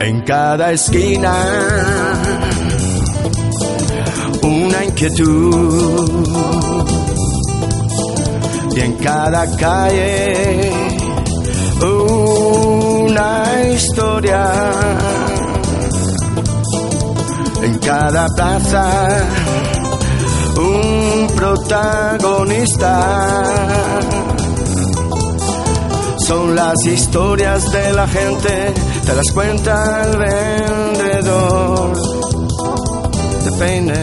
En cada esquina. Una inquietud. Y en cada calle una historia. En cada plaza un protagonista. Son las historias de la gente, te las cuenta el vendedor de peine.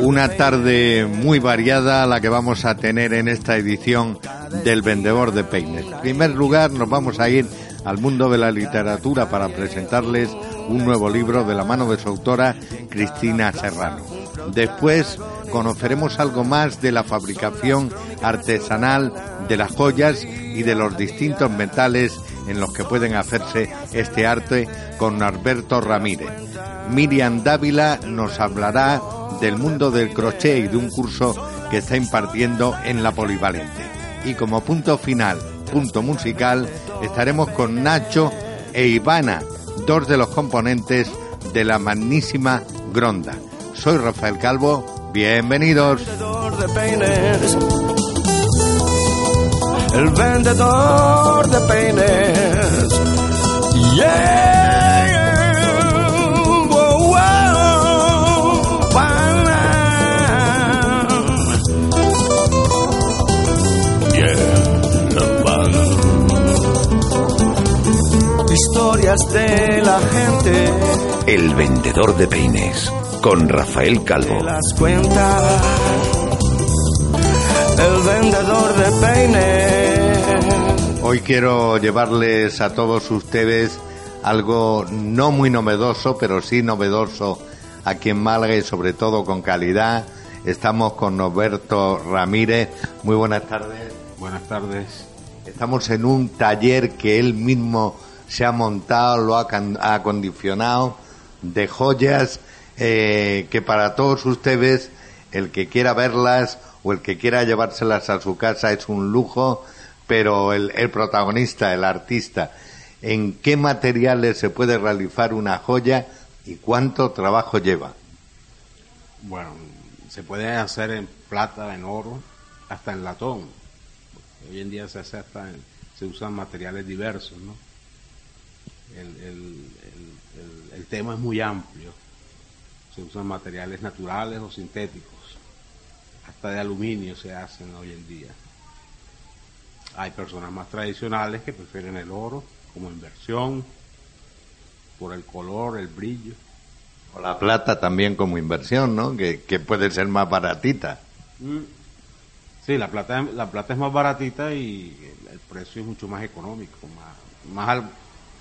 Una tarde muy variada la que vamos a tener en esta edición del Vendedor de Peines. En primer lugar, nos vamos a ir al mundo de la literatura para presentarles un nuevo libro de la mano de su autora, Cristina Serrano. Después conoceremos algo más de la fabricación artesanal de las joyas y de los distintos metales en los que pueden hacerse este arte con Alberto Ramírez. Miriam Dávila nos hablará del mundo del crochet y de un curso que está impartiendo en la Polivalente. Y como punto final, punto musical, estaremos con Nacho e Ivana, dos de los componentes de la magnísima Gronda. Soy Rafael Calvo, bienvenidos el vendedor de peines. De la gente. El vendedor de peines con Rafael Calvo. Las cuentas el vendedor de peines. Hoy quiero llevarles a todos ustedes algo no muy novedoso, pero sí novedoso aquí en Málaga y sobre todo con calidad. Estamos con Norberto Ramírez. Muy buenas tardes. Buenas tardes. Estamos en un taller que él mismo se ha montado, lo ha, acondicionado de joyas eh, que para todos ustedes, el que quiera verlas o el que quiera llevárselas a su casa es un lujo, pero el, protagonista, el artista, ¿en qué materiales se puede realizar una joya y cuánto trabajo lleva? Bueno, se puede hacer en plata, en oro, hasta en latón. Hoy en día se hace hasta se usan materiales diversos, ¿no? el tema es muy amplio. Se usan materiales naturales o sintéticos hasta de aluminio se hacen hoy en día. Hay personas más tradicionales que prefieren el oro como inversión, por el color, el brillo. O la plata también como inversión, ¿no? Que, puede ser más baratita. Mm. Sí, la plata, la plata es más baratita y el, precio es mucho más económico, más, más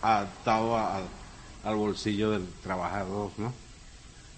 adaptado al bolsillo del trabajador, ¿no?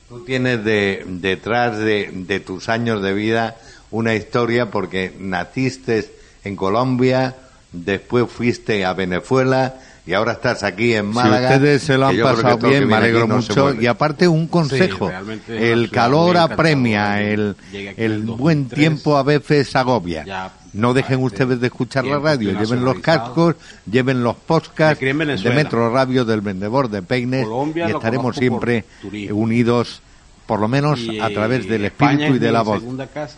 Tú tienes de, detrás de, tus años de vida una historia porque naciste en Colombia, después fuiste a Venezuela y ahora estás aquí en Málaga. Si ustedes se lo han pasado bien, me alegro mucho. Y aparte un consejo, el calor apremia, el, el buen tiempo a veces agobia. no dejen ustedes de escuchar la radio, lleven los cascos, lleven los podcasts de Metro Radio del Vendedor de Peines y estaremos siempre unidos por lo menos a través del espíritu y de la voz.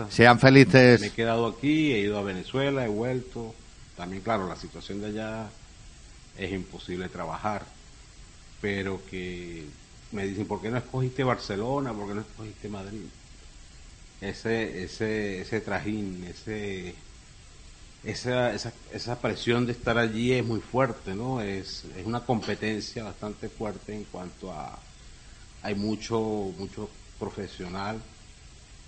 Sean felices. Me he quedado aquí, he ido a Venezuela, he vuelto. También, claro, la situación de allá es imposible trabajar, pero que me dicen, ¿por qué no escogiste Barcelona? ¿Por qué no escogiste Madrid? Ese, ese, ese trajín, ese, esa, esa, esa presión de estar allí es muy fuerte, ¿no? Es, es una competencia bastante fuerte en cuanto a, hay mucho, mucho profesional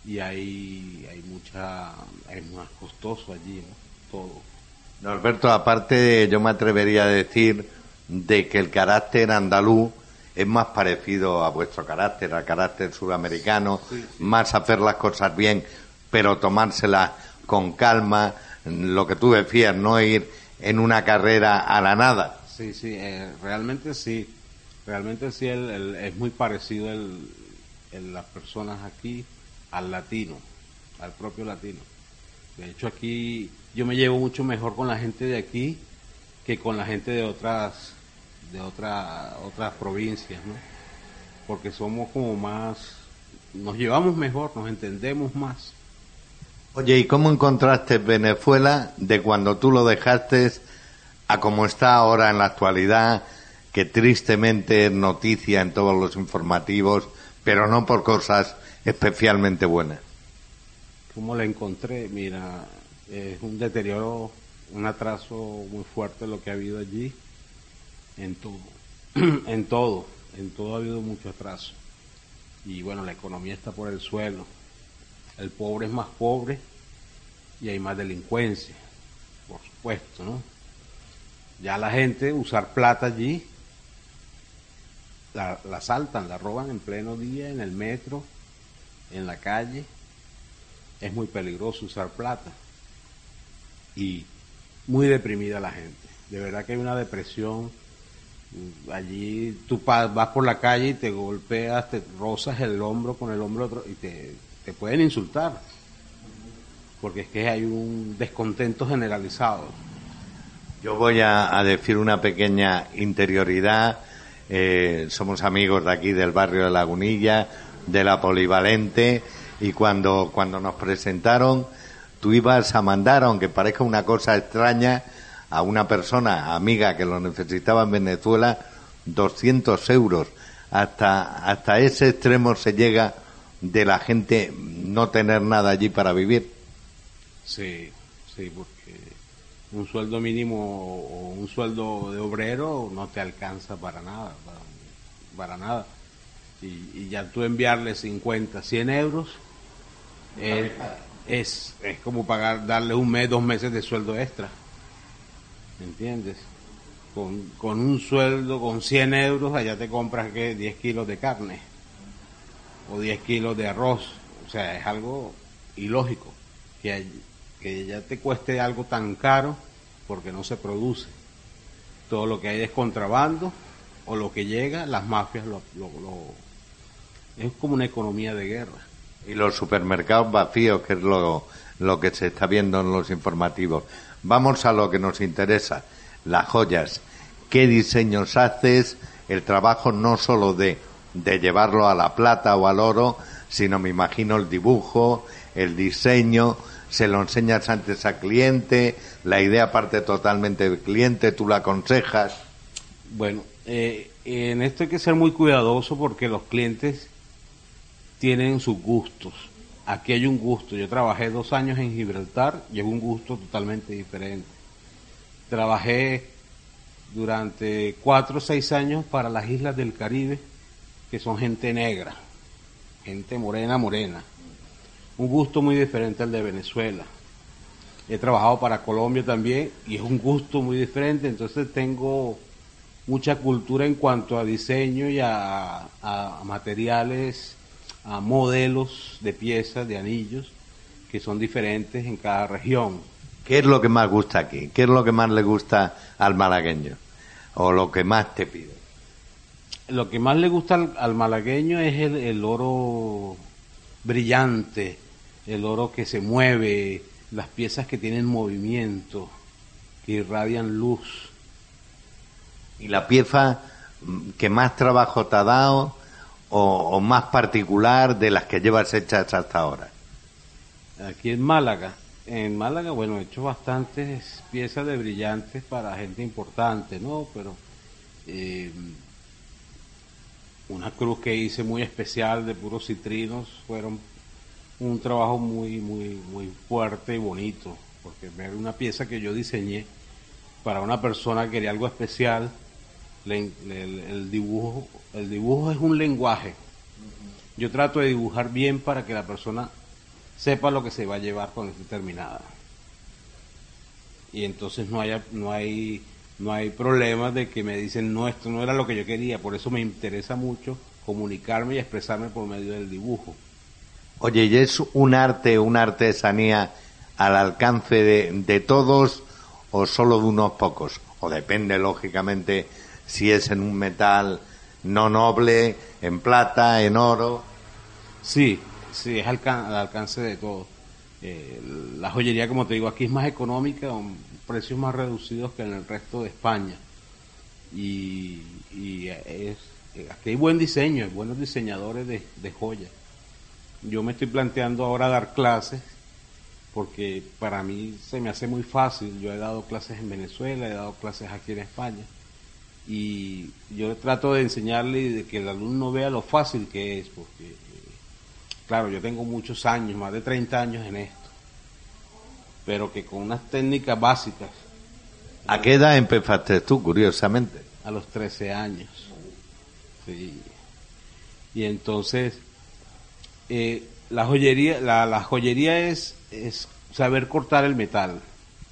y hay, hay mucha, es más costoso allí, ¿no? Todo Norberto, aparte yo me atrevería a decir de que el carácter andaluz es más parecido a vuestro carácter, al carácter sudamericano, más hacer las cosas bien, pero tomárselas con calma, lo que tú decías, no ir en una carrera a la nada. Sí, sí, eh, realmente sí, realmente sí, es muy parecido el, las personas aquí al latino, al propio latino. De hecho, aquí yo me llevo mucho mejor con la gente de aquí que con la gente de otras de otra, otras provincias, ¿no? Porque somos como más, nos llevamos mejor, nos entendemos más. Oye, ¿y cómo encontraste Venezuela de cuando tú lo dejaste a como está ahora en la actualidad, que tristemente es noticia en todos los informativos, pero no por cosas especialmente buenas? ¿Cómo la encontré? Mira, es un deterioro, un atraso muy fuerte lo que ha habido allí en todo, en todo, en todo ha habido mucho atraso. Y bueno, la economía está por el suelo. El pobre es más pobre y hay más delincuencia, por supuesto, ¿no? Ya la gente usar plata allí, la, la saltan, la roban en pleno día, en el metro, en la calle. Es muy peligroso usar plata. Y muy deprimida la gente. De verdad que hay una depresión allí tú vas por la calle y te golpeas, te rozas el hombro con el hombro otro y te, pueden insultar. Porque es que hay un descontento generalizado. Yo voy a, decir una pequeña interioridad. Eh, somos amigos de aquí del barrio de Lagunilla, de la Polivalente, y cuando, cuando nos presentaron, tú ibas a mandar, aunque parezca una cosa extraña, a una persona amiga que lo necesitaba en Venezuela 200 euros. Hasta, hasta ese extremo se llega de la gente no tener nada allí para vivir. Sí, sí, porque un sueldo mínimo o un sueldo de obrero no te alcanza para nada, para, nada. Y, ya tú enviarle 50, 100 euros eh, es, es como pagar, darle un mes, dos meses de sueldo extra. ¿me entiendes? Con, con, un sueldo, con 100 euros, allá te compras que 10 kilos de carne o 10 kilos de arroz. O sea, es algo ilógico que, que ya te cueste algo tan caro porque no se produce. Todo lo que hay es contrabando o lo que llega, las mafias lo, lo, es como una economía de guerra. Y los supermercados vacíos, que es lo, lo que se está viendo en los informativos. Vamos a lo que nos interesa, las joyas. ¿Qué diseños haces? El trabajo no solo de, de llevarlo a la plata o al oro, sino me imagino el dibujo, el diseño, se lo enseñas antes al cliente, la idea parte totalmente del cliente, tú la aconsejas. Bueno, eh, en esto hay que ser muy cuidadoso porque los clientes tienen sus gustos aquí hay un gusto. Yo trabajé dos años en Gibraltar y es un gusto totalmente diferente. Trabajé durante cuatro o seis años para las islas del Caribe, que son gente negra, gente morena, morena. Un gusto muy diferente al de Venezuela. He trabajado para Colombia también y es un gusto muy diferente, entonces tengo mucha cultura en cuanto a diseño y a, a materiales a modelos de piezas, de anillos, que son diferentes en cada región. ¿Qué es lo que más gusta aquí? ¿Qué es lo que más le gusta al malagueño? ¿O lo que más te pide? Lo que más le gusta al, malagueño es el, oro brillante, el oro que se mueve, las piezas que tienen movimiento, que irradian luz. ¿Y la pieza que más trabajo te ha dado o, más particular de las que llevas hechas hasta ahora? Aquí en Málaga. En Málaga, bueno, he hecho bastantes piezas de brillantes para gente importante, ¿no? Pero eh, una cruz que hice muy especial de puros citrinos fueron un trabajo muy, muy, muy fuerte y bonito, porque ver una pieza que yo diseñé para una persona que quería algo especial, el, dibujo, el dibujo es un lenguaje. Yo trato de dibujar bien para que la persona sepa lo que se va a llevar cuando esté terminada. y entonces no hay, no hay, no hay problemas de que me dicen, no, esto no era lo que yo quería, por eso me interesa mucho comunicarme y expresarme por medio del dibujo. Oye, ¿y es un arte, una artesanía al alcance de, de todos o solo de unos pocos? O depende, lógicamente, si es en un metal no noble, en plata, en oro. Sí, sí, es al, alcance de todos. Eh, la joyería, como te digo, aquí es más económica, con precios más reducidos que en el resto de España. Y, es, aquí hay buen diseño, hay buenos diseñadores de, de joyas. Yo me estoy planteando ahora dar clases porque para mí se me hace muy fácil. Yo he dado clases en Venezuela, he dado clases aquí en España y yo trato de enseñarle de que el alumno vea lo fácil que es, porque claro, yo tengo muchos años, más de 30 años en esto, pero que con unas técnicas básicas. ¿A qué edad empezaste tú, curiosamente? A los 13 años. Sí. Y entonces, eh, la joyería, la, la joyería es, es saber cortar el metal,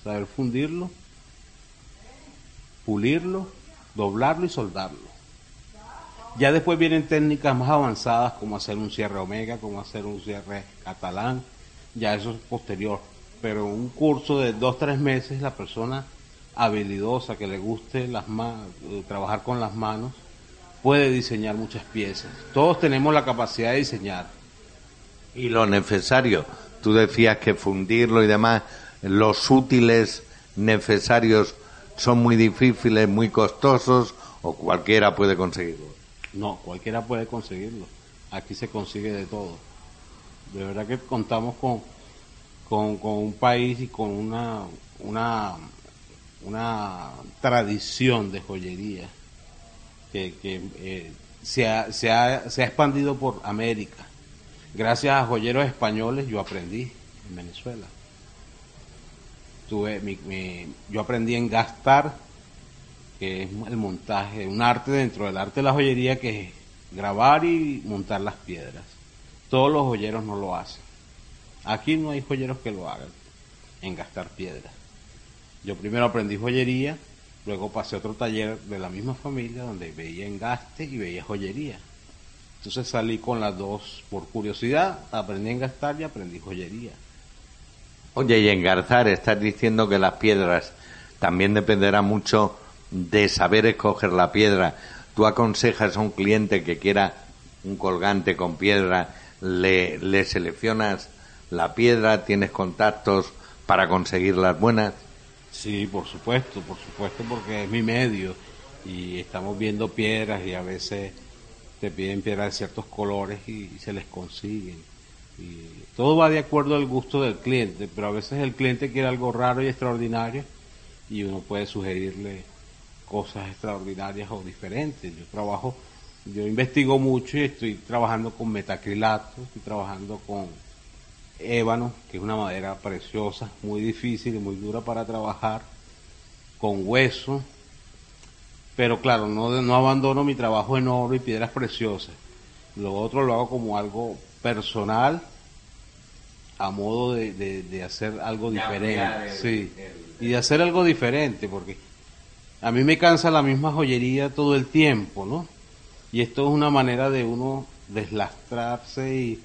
saber fundirlo, pulirlo, doblarlo y soldarlo. Ya después vienen técnicas más avanzadas como hacer un cierre omega, como hacer un cierre catalán, ya eso es posterior. Pero un curso de dos, tres meses, la persona habilidosa, que le guste las eh, trabajar con las manos, puede diseñar muchas piezas. Todos tenemos la capacidad de diseñar. Y lo necesario, tú decías que fundirlo y demás, los útiles necesarios son muy difíciles, muy costosos o cualquiera puede conseguirlo. No, cualquiera puede conseguirlo. Aquí se consigue de todo. De verdad que contamos con, con, un país y con una, una, una tradición de joyería que, eh, se, ha, se, ha, se ha expandido por América. Gracias a joyeros españoles yo aprendí en Venezuela. Tuve mi, yo aprendí en gastar que es el montaje, un arte dentro del arte de la joyería que es grabar y montar las piedras. Todos los joyeros no lo hacen. Aquí no hay joyeros que lo hagan, en gastar piedras. Yo primero aprendí joyería, luego pasé a otro taller de la misma familia donde veía engaste y veía joyería. Entonces salí con las dos por curiosidad, aprendí a engastar y aprendí joyería. Oye, y engarzar, estás diciendo que las piedras también dependerá mucho de saber escoger la piedra. Tú aconsejas a un cliente que quiera un colgante con piedra, le, le seleccionas la piedra, tienes contactos para conseguir las buenas. Sí, por supuesto, por supuesto, porque es mi medio y estamos viendo piedras y a veces te piden piedras de ciertos colores y, se les consiguen. Todo va de acuerdo al gusto del cliente, pero a veces el cliente quiere algo raro y extraordinario y uno puede sugerirle cosas extraordinarias o diferentes. Yo trabajo, yo investigo mucho y estoy trabajando con metacrilato, estoy trabajando con ébano, que es una madera preciosa, muy difícil y muy dura para trabajar, con hueso, pero claro, no, no abandono mi trabajo en oro y piedras preciosas. Lo otro lo hago como algo personal, a modo de, de, hacer algo diferente, sí, y de hacer algo diferente, porque a mí me cansa la misma joyería todo el tiempo, ¿no? Y esto es una manera de uno deslastrarse y,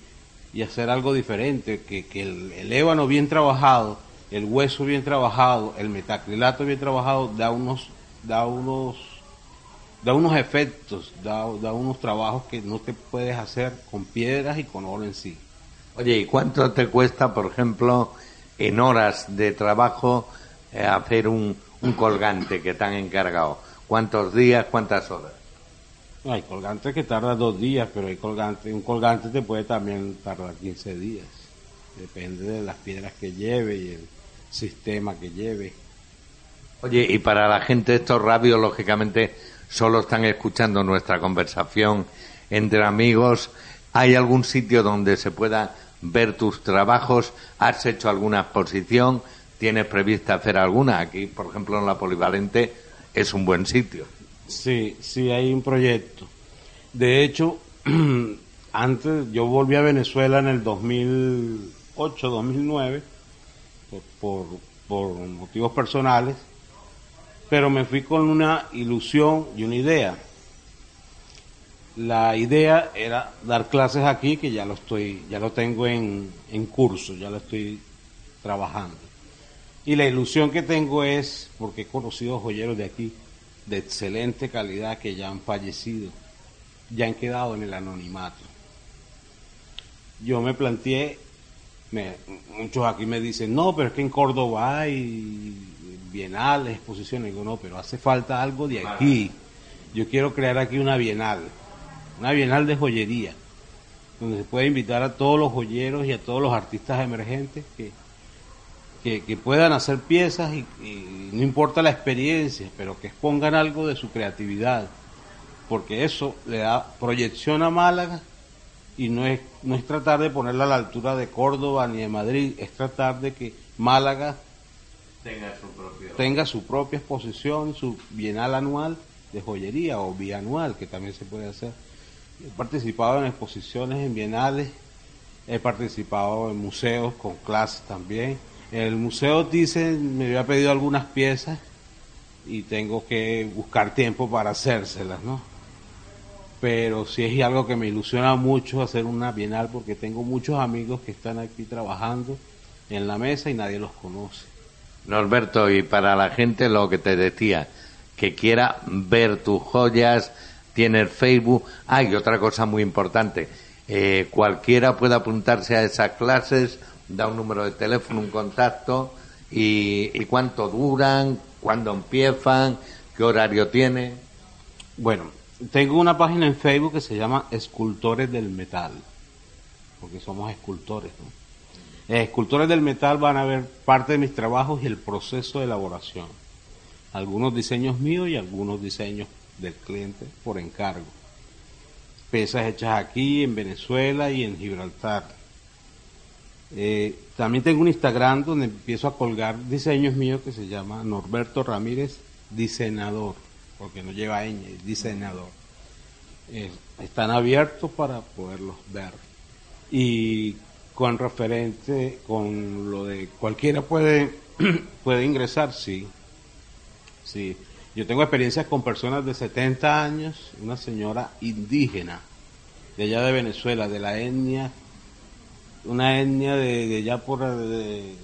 y hacer algo diferente, que, que el, ébano bien trabajado, el hueso bien trabajado, el metacrilato bien trabajado, da unos, da unos, da unos efectos, da, da unos trabajos que no te puedes hacer con piedras y con oro en sí. Oye, ¿y cuánto te cuesta, por ejemplo, en horas de trabajo eh, hacer un, un colgante que te han encargado? ¿Cuántos días, cuántas horas? hay colgantes que tardan dos días, pero hay colgante, un colgante te puede también tardar 15 días. Depende de las piedras que lleve y el sistema que lleve. Oye, y para la gente estos radios, lógicamente, solo están escuchando nuestra conversación entre amigos. ¿Hay algún sitio donde se pueda ver tus trabajos? ¿Has hecho alguna exposición? ¿Tienes prevista hacer alguna? Aquí, por ejemplo, en la Polivalente es un buen sitio. Sí, sí, hay un proyecto. De hecho, antes yo volví a Venezuela en el 2008, 2009, por, por motivos personales, pero me fui con una ilusión y una idea. La idea era dar clases aquí, que ya lo estoy, ya lo tengo en, en curso, ya lo estoy trabajando. Y la ilusión que tengo es, porque he conocido joyeros de aquí, de excelente calidad, que ya han fallecido, ya han quedado en el anonimato. Yo me planteé, muchos aquí me dicen, no, pero es que en Córdoba hay bienales, exposiciones. Digo, no, pero hace falta algo de aquí. Yo quiero crear aquí una bienal, una bienal de joyería, donde se puede invitar a todos los joyeros y a todos los artistas emergentes que que, puedan hacer piezas y, no importa la experiencia, pero que expongan algo de su creatividad, porque eso le da proyección a Málaga y no es, no es tratar de ponerla a la altura de Córdoba ni de Madrid, es tratar de que Málaga tenga su, tenga su propia exposición, su bienal anual de joyería o bianual, que también se puede hacer. He participado en exposiciones en bienales, he participado en museos con clases también el museo dice, me había pedido algunas piezas y tengo que buscar tiempo para hacérselas, ¿no? Pero sí es algo que me ilusiona mucho hacer una bienal porque tengo muchos amigos que están aquí trabajando en la mesa y nadie los conoce. Norberto, y para la gente lo que te decía, que quiera ver tus joyas, tienes Facebook. Hay otra cosa muy importante, eh, cualquiera puede apuntarse a esas clases da un número de teléfono, un contacto y, cuánto duran, cuándo empiezan, qué horario tiene. Bueno, tengo una página en Facebook que se llama Escultores del Metal, porque somos escultores. ¿no? escultores del Metal van a ver parte de mis trabajos y el proceso de elaboración. Algunos diseños míos y algunos diseños del cliente por encargo. Pesas hechas aquí, en Venezuela y en Gibraltar eh, también tengo un Instagram donde empiezo a colgar diseños míos que se llama Norberto Ramírez Diseñador, porque no lleva ñ, diseñador. Eh, están abiertos para poderlos ver. Y con referente, con lo de cualquiera puede, puede ingresar, sí. Sí. Yo tengo experiencias con personas de 70 años, una señora indígena de allá de Venezuela, de la etnia una etnia de, allá por de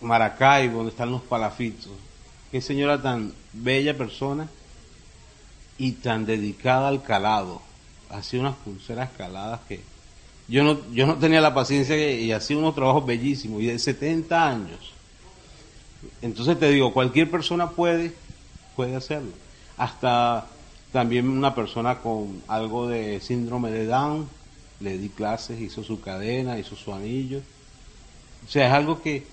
Maracaibo, donde están los palafitos. Qué señora tan bella persona y tan dedicada al calado. Hacía unas pulseras caladas que yo no, yo no tenía la paciencia y hacía unos trabajos bellísimos y de 70 años. Entonces te digo, cualquier persona puede, puede hacerlo. Hasta también una persona con algo de síndrome de Down le di clases, hizo su cadena, hizo su anillo. O sea, es algo que,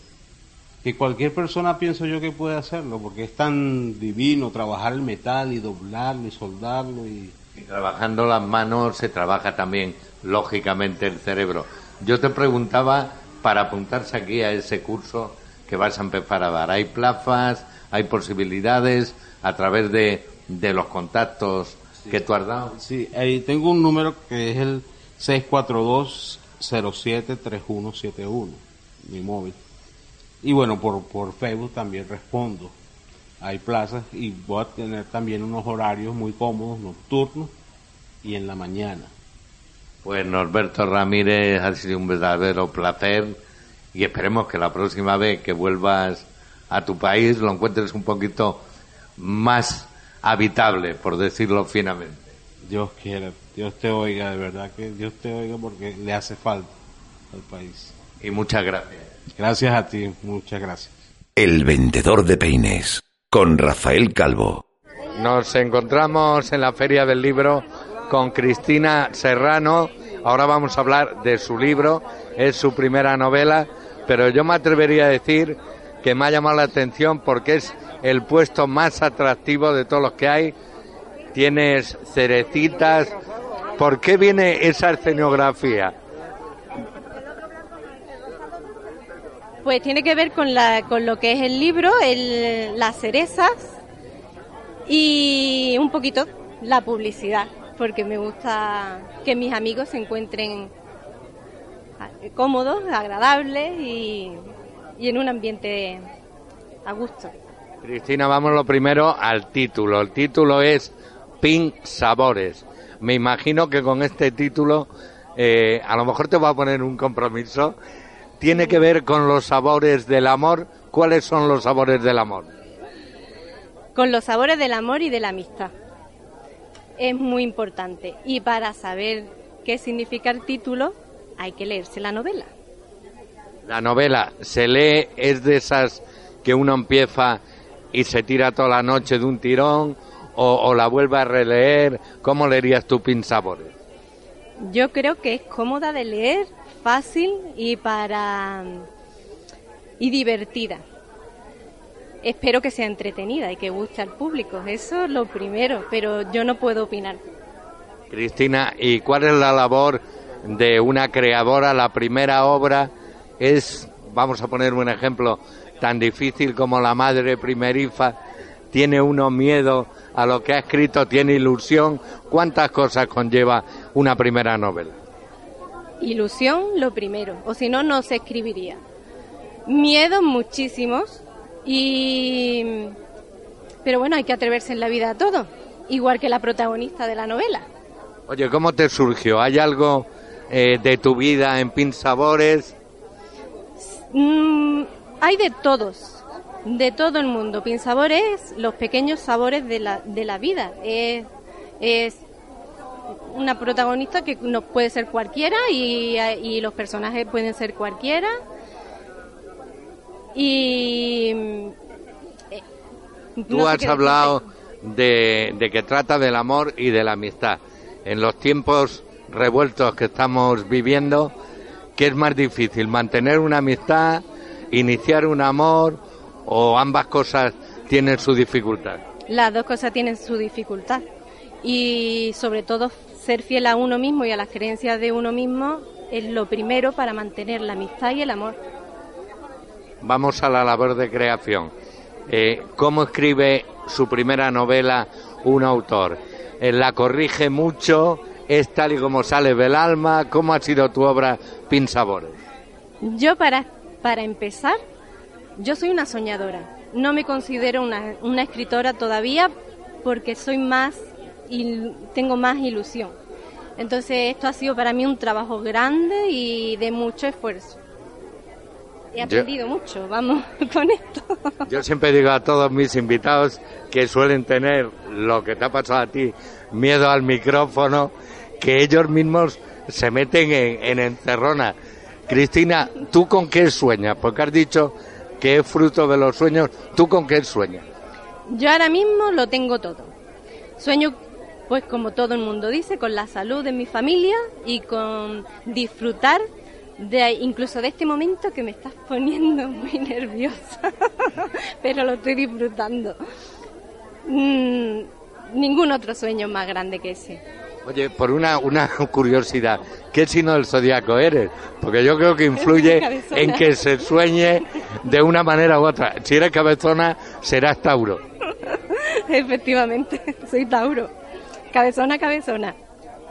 que cualquier persona pienso yo que puede hacerlo, porque es tan divino trabajar el metal y doblarlo y soldarlo. Y... trabajando las manos se trabaja también, lógicamente, el cerebro. Yo te preguntaba, para apuntarse aquí a ese curso que vas a empezar a dar, ¿hay plazas, hay posibilidades a través de, de los contactos que tú has dado? Sí, ahí tengo un número que es el 642-073171, mi móvil. Y bueno, por, por Facebook también respondo. Hay plazas y voy a tener también unos horarios muy cómodos, nocturnos y en la mañana. Pues Norberto Ramírez ha sido un verdadero placer y esperemos que la próxima vez que vuelvas a tu país lo encuentres un poquito más habitable, por decirlo finamente. Dios quiera. Dios te oiga, de verdad que Dios te oiga porque le hace falta al país. Y muchas gracias. Gracias a ti, muchas gracias. El vendedor de peines, con Rafael Calvo. Nos encontramos en la Feria del Libro con Cristina Serrano. Ahora vamos a hablar de su libro, es su primera novela, pero yo me atrevería a decir que me ha llamado la atención porque es el puesto más atractivo de todos los que hay. Tienes cerecitas, ¿Por qué viene esa escenografía? Pues tiene que ver con, la, con lo que es el libro, las cerezas y un poquito la publicidad, porque me gusta que mis amigos se encuentren cómodos, agradables y, y en un ambiente a gusto. Cristina, vamos lo primero al título. El título es Pink Sabores. Me imagino que con este título, eh, a lo mejor te voy a poner un compromiso. Tiene que ver con los sabores del amor. ¿Cuáles son los sabores del amor? Con los sabores del amor y de la amistad. Es muy importante. Y para saber qué significa el título, hay que leerse la novela. La novela se lee, es de esas que uno empieza y se tira toda la noche de un tirón o, la vuelve a releer. ¿Cómo leerías tú Sabores? Yo creo que es cómoda de leer, fácil y para y divertida. Espero que sea entretenida y que guste al público, eso es lo primero, pero yo no puedo opinar. Cristina, ¿y cuál es la labor de una creadora? La primera obra es, vamos a poner un ejemplo, tan difícil como la madre primeriza, tiene uno miedo a lo que ha escrito, tiene ilusión. ¿Cuántas cosas conlleva una primera novela? Ilusión lo primero, o si no, no se escribiría. Miedos muchísimos y... Pero bueno, hay que atreverse en la vida a todo, igual que la protagonista de la novela. Oye, ¿cómo te surgió? ¿Hay algo eh, de tu vida en Pin Sabores? Mm, hay de todos, de todo el mundo. Pinsabores, los pequeños sabores de la, de la vida. Es, es una protagonista que no puede ser cualquiera y, los personajes pueden ser cualquiera. Y. Eh, Tú has hablado de, de que trata del amor y de la amistad. En los tiempos revueltos que estamos viviendo, ¿qué es más difícil? ¿Mantener una amistad iniciar un amor o ambas cosas tienen su dificultad? Las dos cosas tienen su dificultad y sobre todo ser fiel a uno mismo y a las creencias de uno mismo es lo primero para mantener la amistad y el amor. Vamos a la labor de creación. Eh, ¿Cómo escribe su primera novela un autor? Eh, ¿La corrige mucho? ¿Es tal y como sale del alma? ¿Cómo ha sido tu obra Sabores? Yo para para empezar, yo soy una soñadora. No me considero una, una escritora todavía porque soy más y tengo más ilusión. Entonces esto ha sido para mí un trabajo grande y de mucho esfuerzo. He aprendido mucho, vamos, con esto. Yo siempre digo a todos mis invitados que suelen tener lo que te ha pasado a ti, miedo al micrófono, que ellos mismos se meten en, en encerrona Cristina, ¿tú con qué sueñas? Porque has dicho que es fruto de los sueños. ¿Tú con qué sueñas? Yo ahora mismo lo tengo todo. Sueño, pues como todo el mundo dice, con la salud de mi familia y con disfrutar de incluso de este momento que me estás poniendo muy nerviosa, pero lo estoy disfrutando. Mm, ningún otro sueño más grande que ese. Oye, por una, una curiosidad, ¿qué signo del zodiaco eres? Porque yo creo que influye en que se sueñe de una manera u otra. Si eres cabezona, serás Tauro. Efectivamente, soy Tauro. Cabezona, cabezona.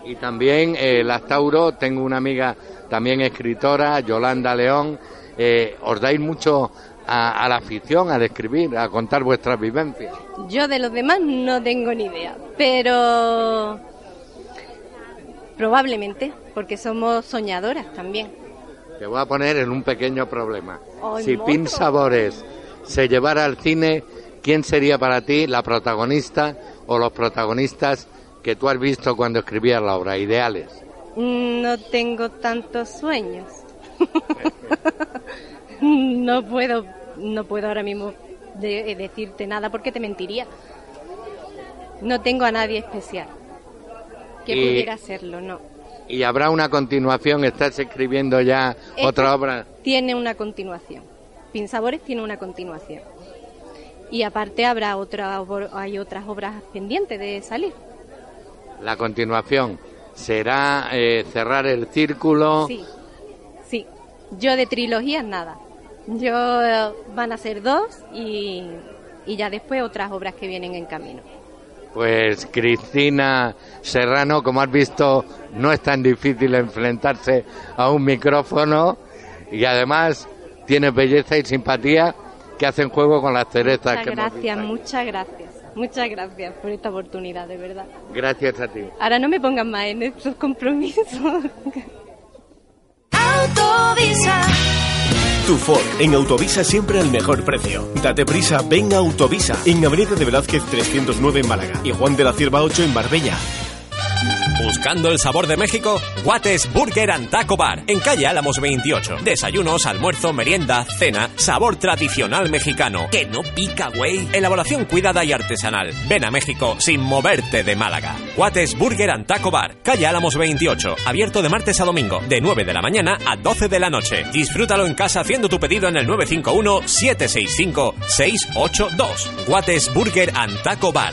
Y también eh, las Tauro, tengo una amiga también escritora, Yolanda León. Eh, ¿Os dais mucho a, a, la afición, a describir, a contar vuestras vivencias? Yo de los demás no tengo ni idea, pero Probablemente, porque somos soñadoras también. Te voy a poner en un pequeño problema. si Pin Sabores se llevara al cine, ¿quién sería para ti la protagonista o los protagonistas que tú has visto cuando escribías la obra? Ideales. Mm, no tengo tantos sueños. no puedo, no puedo ahora mismo decirte nada porque te mentiría. No tengo a nadie especial que pudiera hacerlo, no. ¿Y habrá una continuación? ¿Estás escribiendo ya otra obra? Tiene una continuación. Pinsabores tiene una continuación. Y aparte habrá otra, hay otras obras pendientes de salir. La continuación será eh, cerrar el círculo. Sí, sí. Yo de trilogías nada. Yo eh, van a ser dos y, y ya después otras obras que vienen en camino. Pues Cristina Serrano, como has visto, no es tan difícil enfrentarse a un micrófono y además tiene belleza y simpatía que hacen juego con las cerezas. Muchas gracias, muchas gracias. Muchas gracias por esta oportunidad, de verdad. Gracias a ti. Ahora no me pongan más en estos compromisos. Autovisa. Tu Ford en Autovisa siempre al mejor precio. Date prisa, ven a Autovisa en Avenida de Velázquez 309 en Málaga y Juan de la Cierva 8 en Marbella. ¿Buscando el sabor de México? Guates Burger and Taco Bar, en calle Álamos 28. Desayunos, almuerzo, merienda, cena, sabor tradicional mexicano. Que no pica, güey. Elaboración cuidada y artesanal. Ven a México sin moverte de Málaga. Guates Burger and Taco Bar, calle Álamos 28. Abierto de martes a domingo, de 9 de la mañana a 12 de la noche. Disfrútalo en casa haciendo tu pedido en el 951-765-682. Guates Burger and Taco Bar.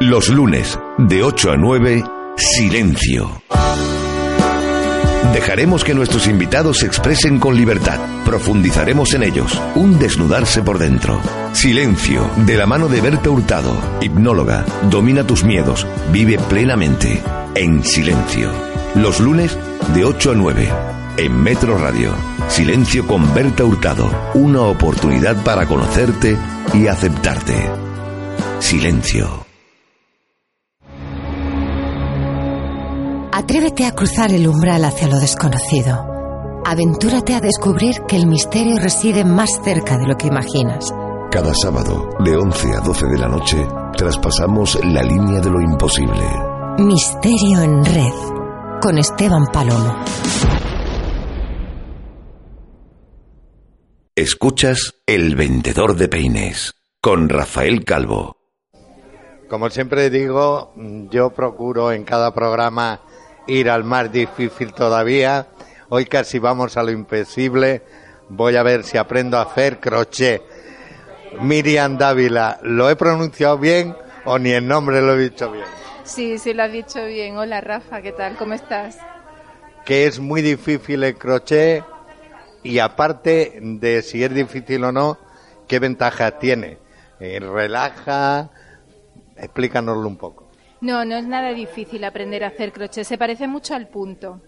Los lunes, de 8 a 9, silencio. Dejaremos que nuestros invitados se expresen con libertad. Profundizaremos en ellos. Un desnudarse por dentro. Silencio, de la mano de Berta Hurtado, hipnóloga. Domina tus miedos. Vive plenamente. En silencio. Los lunes, de 8 a 9. En Metro Radio. Silencio con Berta Hurtado. Una oportunidad para conocerte y aceptarte. Silencio. Atrévete a cruzar el umbral hacia lo desconocido. Aventúrate a descubrir que el misterio reside más cerca de lo que imaginas. Cada sábado, de 11 a 12 de la noche, traspasamos la línea de lo imposible. Misterio en red, con Esteban Palomo. Escuchas El Vendedor de Peines, con Rafael Calvo. Como siempre digo, yo procuro en cada programa ir al más difícil todavía. Hoy casi vamos a lo imposible. Voy a ver si aprendo a hacer crochet. Miriam Dávila, ¿lo he pronunciado bien o ni el nombre lo he dicho bien? Sí, sí, lo has dicho bien. Hola Rafa, ¿qué tal? ¿Cómo estás? Que es muy difícil el crochet y aparte de si es difícil o no, ¿qué ventajas tiene? Eh, ¿Relaja? Explícanoslo un poco. No, no es nada difícil aprender a hacer crochet. Se parece mucho al punto.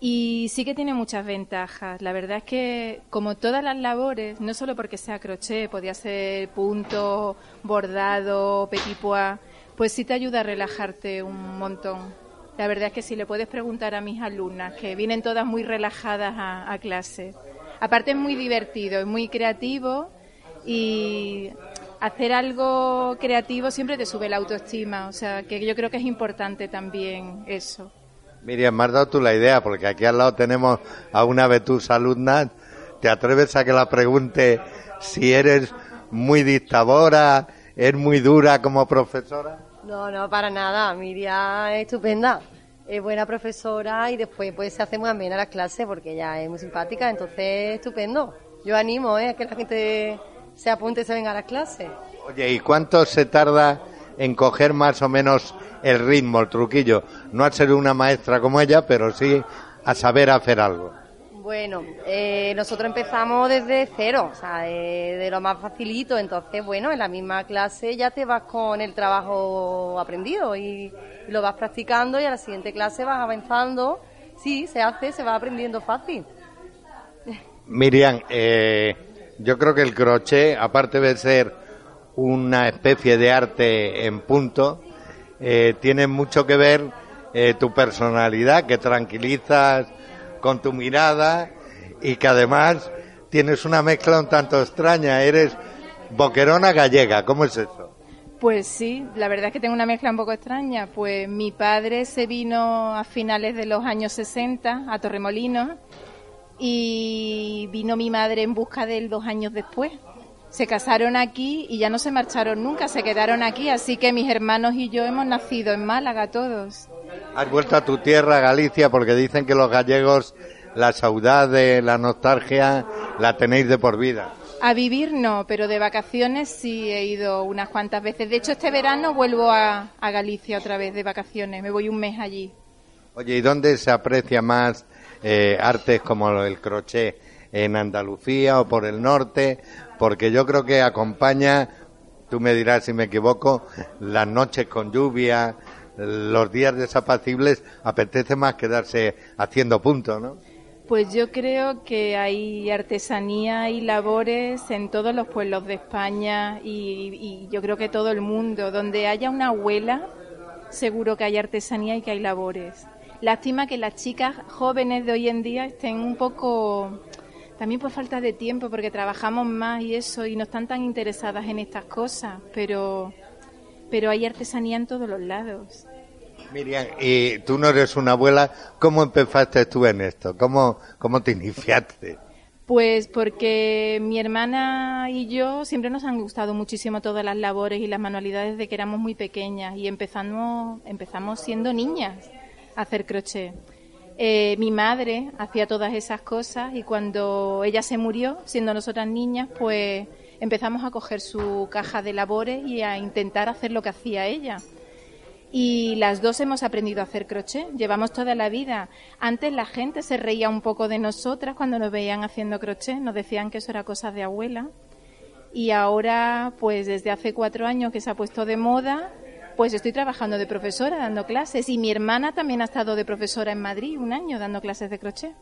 Y sí que tiene muchas ventajas. La verdad es que, como todas las labores, no solo porque sea crochet, podía ser punto, bordado, petit pois, pues sí te ayuda a relajarte un montón. La verdad es que si le puedes preguntar a mis alumnas, que vienen todas muy relajadas a, a clase. Aparte es muy divertido, es muy creativo y hacer algo creativo siempre te sube la autoestima, o sea, que yo creo que es importante también eso. Miriam, me has dado tú la idea, porque aquí al lado tenemos a una de tus alumnas. ¿Te atreves a que la pregunte si eres muy dictadora, es muy dura como profesora? No, no, para nada. Miriam es estupenda. Es buena profesora y después pues se hace muy amena la clase porque ella es muy simpática, entonces estupendo. Yo animo ¿eh? a que la gente se apunte y se venga a la clase. Oye, ¿y cuánto se tarda en coger más o menos el ritmo, el truquillo? No a ser una maestra como ella, pero sí a saber hacer algo. Bueno, eh, nosotros empezamos desde cero, o sea, de, lo más facilito. Entonces, bueno, en la misma clase ya te vas con el trabajo aprendido y, lo vas practicando y a la siguiente clase vas avanzando. Sí, se hace, se va aprendiendo fácil. Miriam, eh, yo creo que el crochet, aparte de ser una especie de arte en punto, eh, tiene mucho que ver eh, tu personalidad, que tranquilizas con tu mirada y que además tienes una mezcla un tanto extraña. Eres boquerona gallega, ¿cómo es eso? Pues sí, la verdad es que tengo una mezcla un poco extraña. Pues mi padre se vino a finales de los años 60 a Torremolinos y vino mi madre en busca de él dos años después. Se casaron aquí y ya no se marcharon nunca, se quedaron aquí, así que mis hermanos y yo hemos nacido en Málaga todos. Has vuelto a tu tierra, Galicia, porque dicen que los gallegos la saudade, la nostalgia, la tenéis de por vida. A vivir no, pero de vacaciones sí he ido unas cuantas veces. De hecho, este verano vuelvo a, Galicia otra vez de vacaciones. Me voy un mes allí. Oye, ¿y dónde se aprecia más eh, artes como el crochet? ¿En Andalucía o por el norte? Porque yo creo que acompaña, tú me dirás si me equivoco, las noches con lluvia, los días desapacibles, apetece más quedarse haciendo punto, ¿no? Pues yo creo que hay artesanía y labores en todos los pueblos de España y, yo creo que todo el mundo. Donde haya una abuela, seguro que hay artesanía y que hay labores. Lástima que las chicas jóvenes de hoy en día estén un poco, también por falta de tiempo, porque trabajamos más y eso, y no están tan interesadas en estas cosas, pero, pero hay artesanía en todos los lados. Miriam, y tú no eres una abuela, ¿cómo empezaste tú en esto? ¿Cómo, cómo te iniciaste? Pues porque mi hermana y yo siempre nos han gustado muchísimo todas las labores y las manualidades de que éramos muy pequeñas y empezamos, empezamos siendo niñas hacer crochet. Eh, mi madre hacía todas esas cosas y cuando ella se murió, siendo nosotras niñas, pues empezamos a coger su caja de labores y a intentar hacer lo que hacía ella y las dos hemos aprendido a hacer crochet. Llevamos toda la vida. Antes la gente se reía un poco de nosotras cuando nos veían haciendo crochet. Nos decían que eso era cosa de abuela. Y ahora, pues desde hace cuatro años que se ha puesto de moda, pues estoy trabajando de profesora, dando clases. Y mi hermana también ha estado de profesora en Madrid un año dando clases de crochet.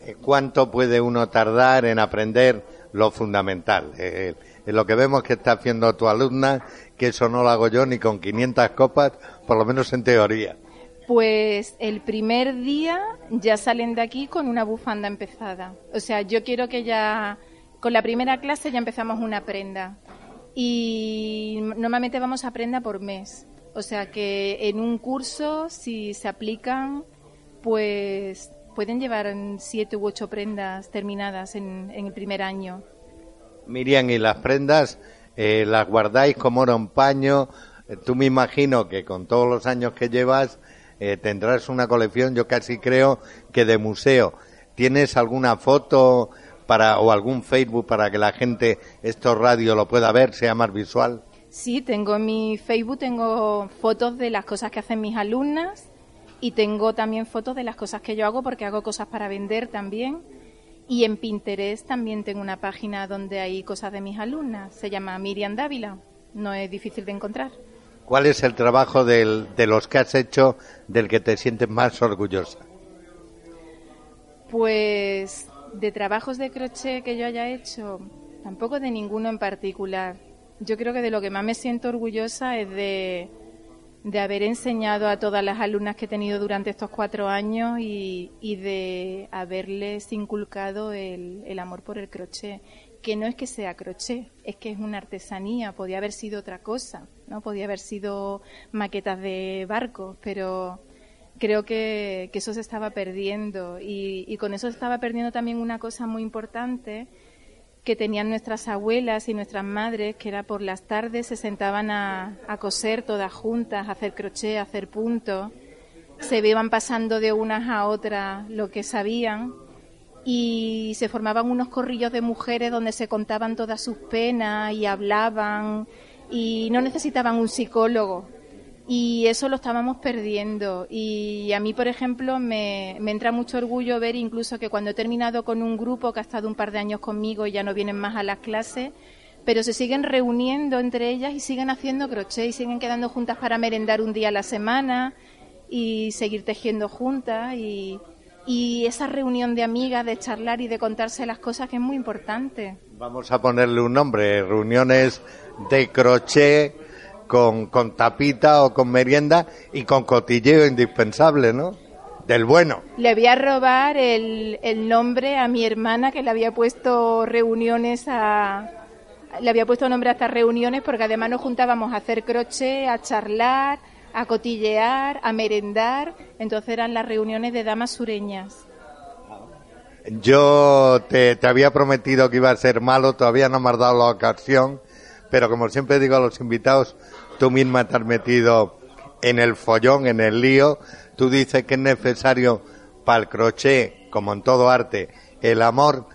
Eh, ¿Cuánto puede uno tardar en aprender lo fundamental? Eh, lo que vemos que está haciendo tu alumna que eso no lo hago yo ni con 500 copas, por lo menos en teoría. Pues el primer día ya salen de aquí con una bufanda empezada. O sea, yo quiero que ya con la primera clase ya empezamos una prenda. Y normalmente vamos a prenda por mes. O sea que en un curso, si se aplican, pues pueden llevar siete u ocho prendas terminadas en, en el primer año. Miriam, ¿y las prendas eh, las guardáis como oro un paño. Eh, tú me imagino que con todos los años que llevas eh, tendrás una colección, yo casi creo que de museo. ¿Tienes alguna foto para o algún Facebook para que la gente esto radio lo pueda ver, sea más visual? Sí, tengo en mi Facebook tengo fotos de las cosas que hacen mis alumnas y tengo también fotos de las cosas que yo hago porque hago cosas para vender también y en Pinterest también tengo una página donde hay cosas de mis alumnas. Se llama Miriam Dávila. No es difícil de encontrar. ¿Cuál es el trabajo de los que has hecho del que te sientes más orgullosa? Pues de trabajos de crochet que yo haya hecho, tampoco de ninguno en particular. Yo creo que de lo que más me siento orgullosa es de, de haber enseñado a todas las alumnas que he tenido durante estos cuatro años y, de haberles inculcado el, amor por el crochet, que no es que sea crochet, es que es una artesanía, podía haber sido otra cosa, ¿no? Podía haber sido maquetas de barcos, pero creo que, eso se estaba perdiendo. Y, y con eso se estaba perdiendo también una cosa muy importante que tenían nuestras abuelas y nuestras madres, que era por las tardes se sentaban a, coser todas juntas, a hacer crochet, a hacer puntos, se iban pasando de unas a otras lo que sabían. Y se formaban unos corrillos de mujeres donde se contaban todas sus penas y hablaban. Y no necesitaban un psicólogo, y eso lo estábamos perdiendo. Y a mí, por ejemplo, me, entra mucho orgullo ver incluso que cuando he terminado con un grupo que ha estado un par de años conmigo y ya no vienen más a las clases, pero se siguen reuniendo entre ellas y siguen haciendo crochet y siguen quedando juntas para merendar un día a la semana y seguir tejiendo juntas y, y esa reunión de amigas, de charlar y de contarse las cosas que es muy importante. Vamos a ponerle un nombre, reuniones de crochet con, con tapita o con merienda y con cotilleo indispensable, ¿no? Del bueno. Le voy a robar el, el nombre a mi hermana que le había puesto reuniones a, le había puesto nombre a estas reuniones porque además nos juntábamos a hacer crochet, a charlar, a cotillear, a merendar. Entonces eran las reuniones de damas sureñas. Yo te, te había prometido que iba a ser malo, todavía no me has dado la ocasión, pero como siempre digo a los invitados, tú misma te has metido en el follón, en el lío. Tú dices que es necesario para el crochet, como en todo arte, el amor.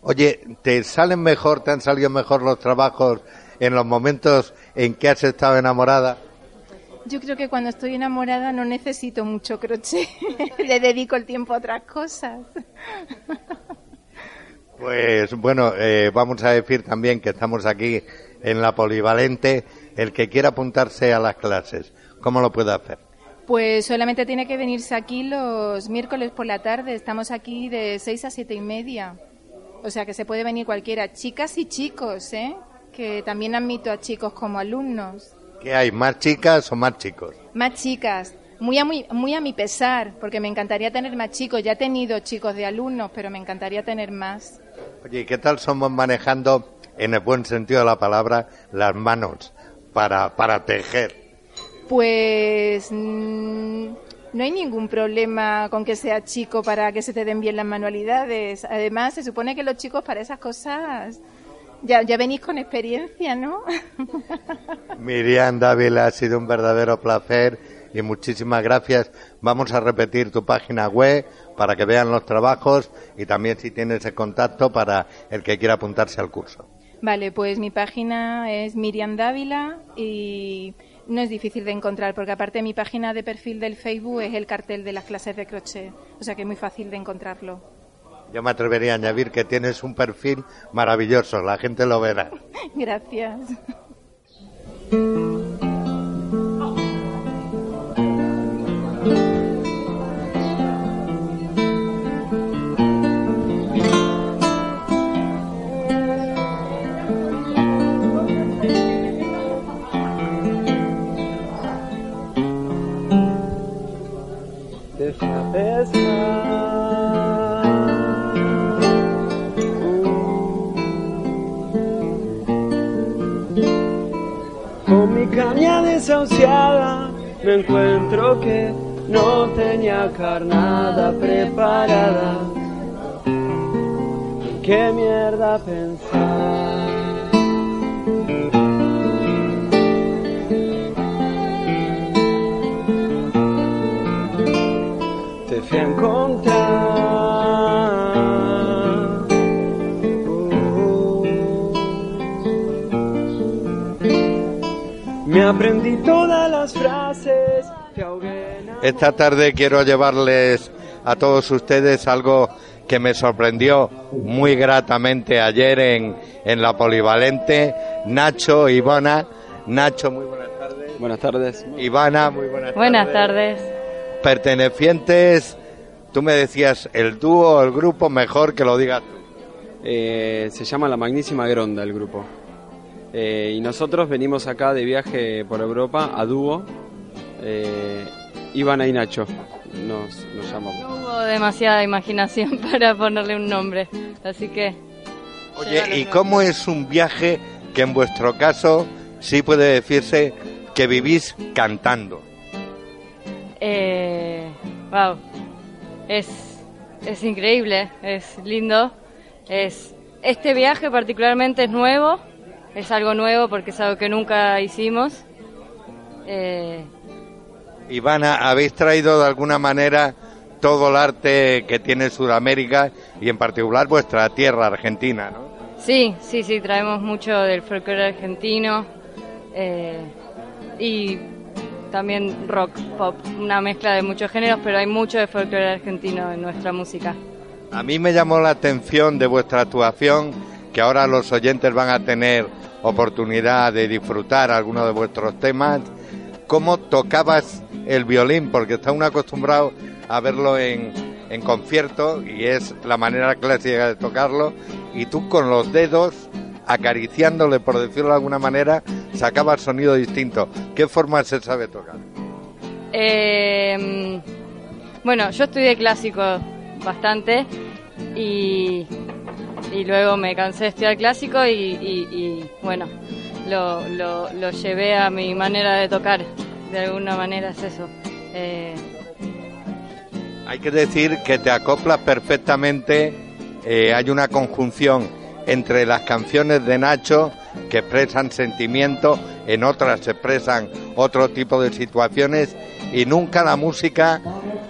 Oye, ¿te salen mejor, te han salido mejor los trabajos en los momentos en que has estado enamorada? Yo creo que cuando estoy enamorada no necesito mucho crochet, le dedico el tiempo a otras cosas. Pues bueno, eh, vamos a decir también que estamos aquí en la polivalente. El que quiera apuntarse a las clases, ¿cómo lo puede hacer? Pues solamente tiene que venirse aquí los miércoles por la tarde. Estamos aquí de seis a siete y media. O sea que se puede venir cualquiera, chicas y chicos, ¿eh? Que también admito a chicos como alumnos. ¿Qué hay? ¿Más chicas o más chicos? Más chicas. Muy a, muy, muy a mi pesar, porque me encantaría tener más chicos. Ya he tenido chicos de alumnos, pero me encantaría tener más. Oye, ¿qué tal somos manejando, en el buen sentido de la palabra, las manos para, para tejer? Pues mm, no hay ningún problema con que sea chico para que se te den bien las manualidades. Además, se supone que los chicos para esas cosas ya, ya venís con experiencia, ¿no? Miriam Dávila, ha sido un verdadero placer y muchísimas gracias. Vamos a repetir tu página web para que vean los trabajos y también si tienes el contacto para el que quiera apuntarse al curso. Vale, pues mi página es Miriam Dávila y no es difícil de encontrar porque aparte mi página de perfil del Facebook es el cartel de las clases de crochet, o sea que es muy fácil de encontrarlo. Yo me atrevería a añadir que tienes un perfil maravilloso, la gente lo verá. Gracias. Caña desahuciada me encuentro que no tenía carnada preparada. ¿Qué mierda pensar? Me aprendí todas las frases Esta tarde quiero llevarles a todos ustedes algo que me sorprendió muy gratamente ayer en, en la polivalente. Nacho, Ivana. Nacho, muy buenas tardes. Buenas tardes. Ivana, muy buenas tardes. Buenas tardes. Pertenecientes, tú me decías, el dúo, el grupo, mejor que lo digas tú. Eh, se llama La Magnísima Gronda el grupo. Eh, y nosotros venimos acá de viaje por Europa a dúo. Eh, Ivana y Nacho nos, nos llamamos. No hubo demasiada imaginación para ponerle un nombre, así que... Oye, ¿y cómo es un viaje que en vuestro caso sí puede decirse que vivís cantando? Eh, wow, es, es increíble, es lindo. Es, este viaje particularmente es nuevo, es algo nuevo porque es algo que nunca hicimos. Eh... Ivana, habéis traído de alguna manera todo el arte que tiene Sudamérica y en particular vuestra tierra argentina, ¿no? Sí, sí, sí, traemos mucho del folclore argentino eh, y también rock, pop, una mezcla de muchos géneros, pero hay mucho de folclore argentino en nuestra música. A mí me llamó la atención de vuestra actuación que ahora los oyentes van a tener oportunidad de disfrutar algunos de vuestros temas. ¿Cómo tocabas el violín? Porque está uno acostumbrado a verlo en, en concierto y es la manera clásica de tocarlo. Y tú con los dedos, acariciándole, por decirlo de alguna manera, sacabas sonido distinto. ¿Qué forma se sabe tocar? Eh, bueno, yo estudié clásico bastante y y luego me cansé de estudiar clásico y, bueno, lo, lo, llevé a mi manera de tocar, de alguna manera es eso. Eh, hay que decir que te acoplas perfectamente, eh, hay una conjunción entre las canciones de Nacho que expresan sentimientos, en otras se expresan otro tipo de situaciones y nunca la música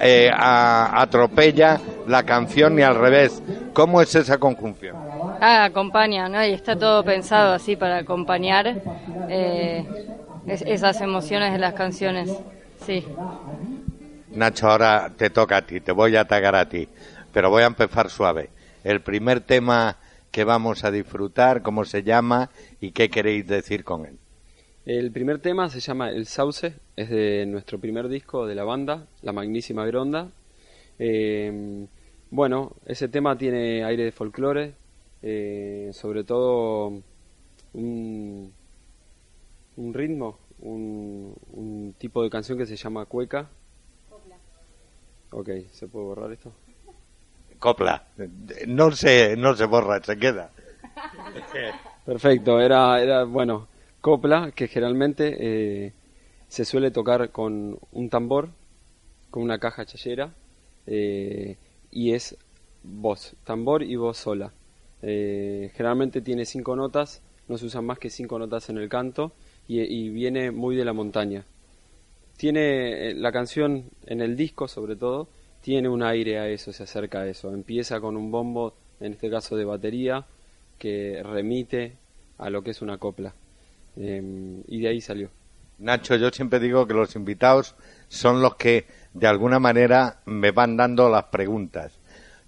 eh, atropella la canción y al revés. ¿Cómo es esa conjunción? Ah, acompaña, ¿no? Y está todo pensado así para acompañar eh, esas emociones de las canciones, sí. Nacho, ahora te toca a ti, te voy a atacar a ti, pero voy a empezar suave. El primer tema que vamos a disfrutar, cómo se llama y qué queréis decir con él. El primer tema se llama El Sauce, es de nuestro primer disco de la banda, La Magnísima Gronda. Eh, bueno, ese tema tiene aire de folclore, eh, sobre todo un, ritmo, un, tipo de canción que se llama cueca. Copla. Ok, ¿se puede borrar esto? Copla. No se, no se borra, se queda. Perfecto, era, era, bueno, copla, que generalmente eh, se suele tocar con un tambor, con una caja chayera, eh, y es voz, tambor y voz sola. Eh, generalmente tiene cinco notas, no se usan más que cinco notas en el canto y, viene muy de la montaña. Tiene la canción en el disco, sobre todo, tiene un aire a eso, se acerca a eso. Empieza con un bombo, en este caso de batería, que remite a lo que es una copla. Em, y de ahí salió. Nacho, yo siempre digo que los invitados son los que de alguna manera me van dando las preguntas.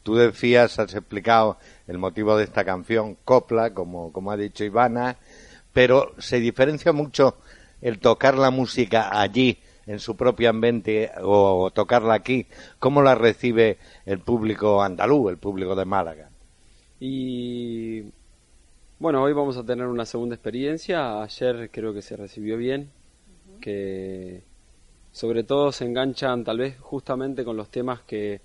Tú decías, has explicado el motivo de esta canción, copla, como, como ha dicho Ivana, pero se diferencia mucho el tocar la música allí, en su propio ambiente, o tocarla aquí. ¿Cómo la recibe el público andaluz, el público de Málaga? Y bueno, hoy vamos a tener una segunda experiencia. Ayer creo que se recibió bien, que sobre todo se enganchan tal vez justamente con los temas que,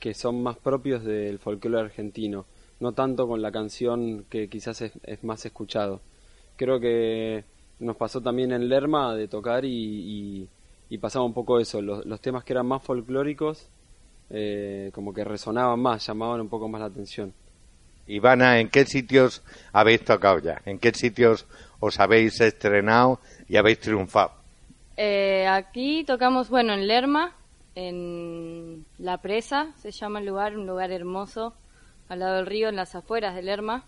que son más propios del folclore argentino, no tanto con la canción que quizás es, más escuchado. Creo que nos pasó también en Lerma de tocar y, y, pasaba un poco eso, los, los temas que eran más folclóricos eh, como que resonaban más, llamaban un poco más la atención. Ivana, ¿en qué sitios habéis tocado ya? ¿En qué sitios os habéis estrenado y habéis triunfado? Eh, aquí tocamos, bueno, en Lerma, en La Presa, se llama el lugar, un lugar hermoso, al lado del río, en las afueras de Lerma.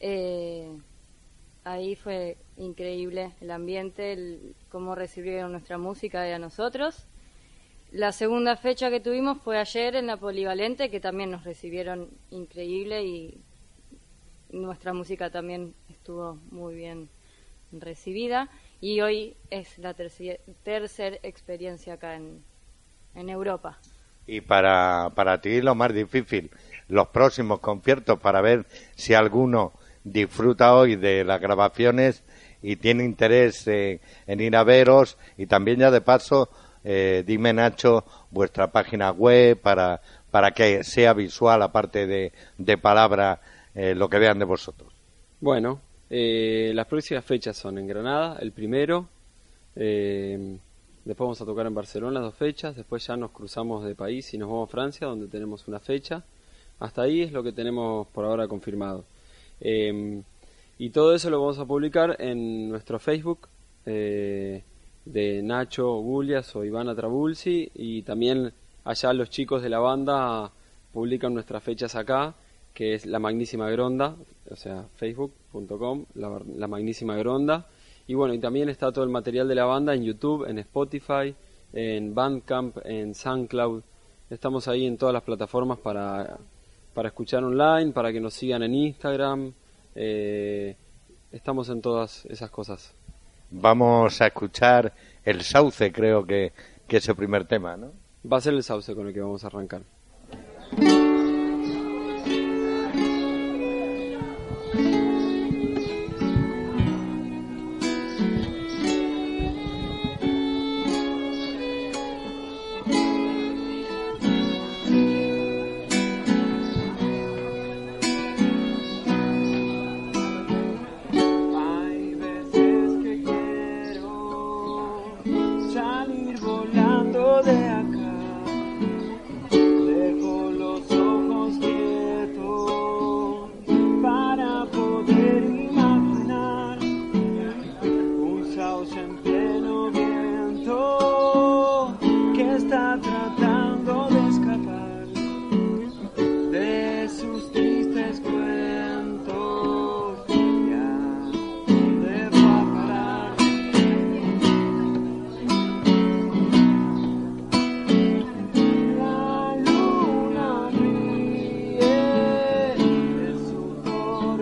Eh, ahí fue increíble el ambiente, el, cómo recibieron nuestra música y a nosotros. La segunda fecha que tuvimos fue ayer en la Polivalente, que también nos recibieron increíble y nuestra música también estuvo muy bien recibida. Y hoy es la tercera experiencia acá en, en Europa. Y para, para ti lo más difícil, los próximos conciertos para ver si alguno disfruta hoy de las grabaciones y tiene interés en ir a veros y también ya de paso eh, dime Nacho vuestra página web para, para que sea visual aparte de, de palabra eh, lo que vean de vosotros. Bueno, eh, las próximas fechas son en Granada, el primero, después vamos a tocar en Barcelona dos fechas, después ya nos cruzamos de país y nos vamos a Francia donde tenemos una fecha. Hasta ahí es lo que tenemos por ahora confirmado. Y todo eso lo vamos a publicar en nuestro Facebook. Eh, de Nacho Gulias o Ivana Trabulsi y también allá los chicos de la banda publican nuestras fechas acá, que es La Magnísima Gronda, o sea, facebook.com, la, Magnísima Gronda. Y bueno, y también está todo el material de la banda en YouTube, en Spotify, en Bandcamp, en SoundCloud. Estamos ahí en todas las plataformas para, para escuchar online, para que nos sigan en Instagram. Eh, estamos en todas esas cosas. Vamos a escuchar El Sauce, creo que, que es el primer tema, ¿no? Va a ser el Sauce con el que vamos a arrancar.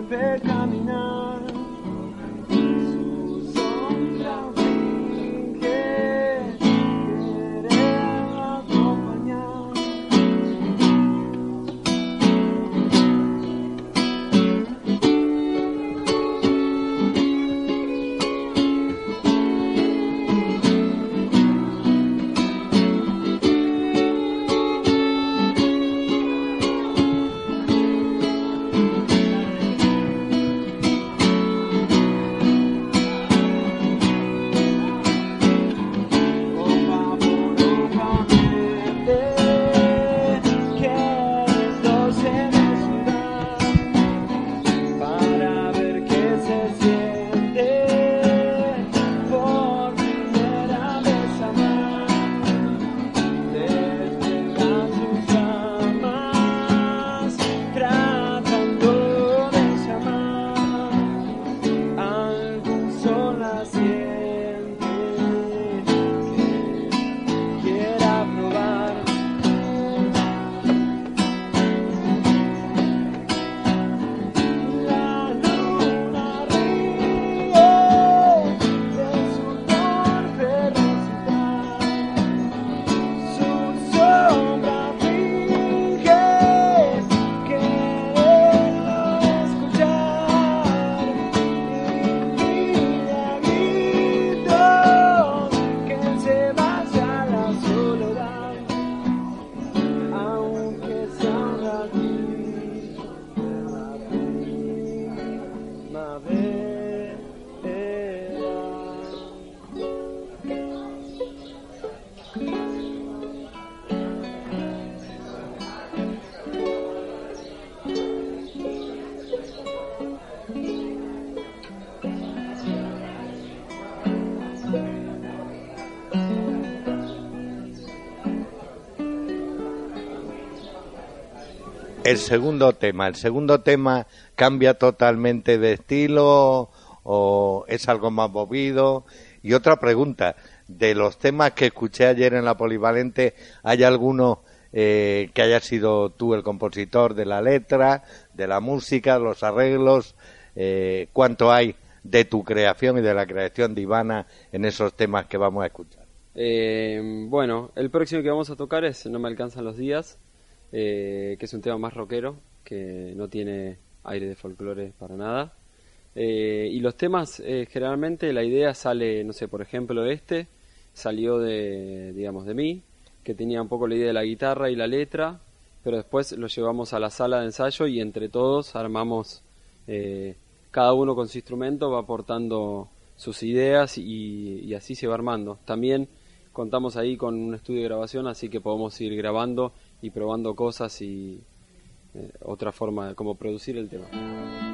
supe caminar. El segundo tema. ¿El segundo tema cambia totalmente de estilo o es algo más movido? Y otra pregunta, de los temas que escuché ayer en la Polivalente, ¿hay alguno eh, que haya sido tú el compositor de la letra, de la música, los arreglos? Eh, ¿Cuánto hay de tu creación y de la creación de Ivana en esos temas que vamos a escuchar? Eh, bueno, el próximo que vamos a tocar es No me alcanzan los días, eh, que es un tema más rockero, que no tiene aire de folclore para nada. Eh, y los temas, eh, generalmente la idea sale, no sé, por ejemplo, este salió de, digamos, de mí, que tenía un poco la idea de la guitarra y la letra, pero después lo llevamos a la sala de ensayo y entre todos armamos, cada uno con su instrumento va aportando sus ideas y, y así se va armando. También contamos ahí con un estudio de grabación, así que podemos ir grabando y probando cosas y eh, otra forma de cómo producir el tema.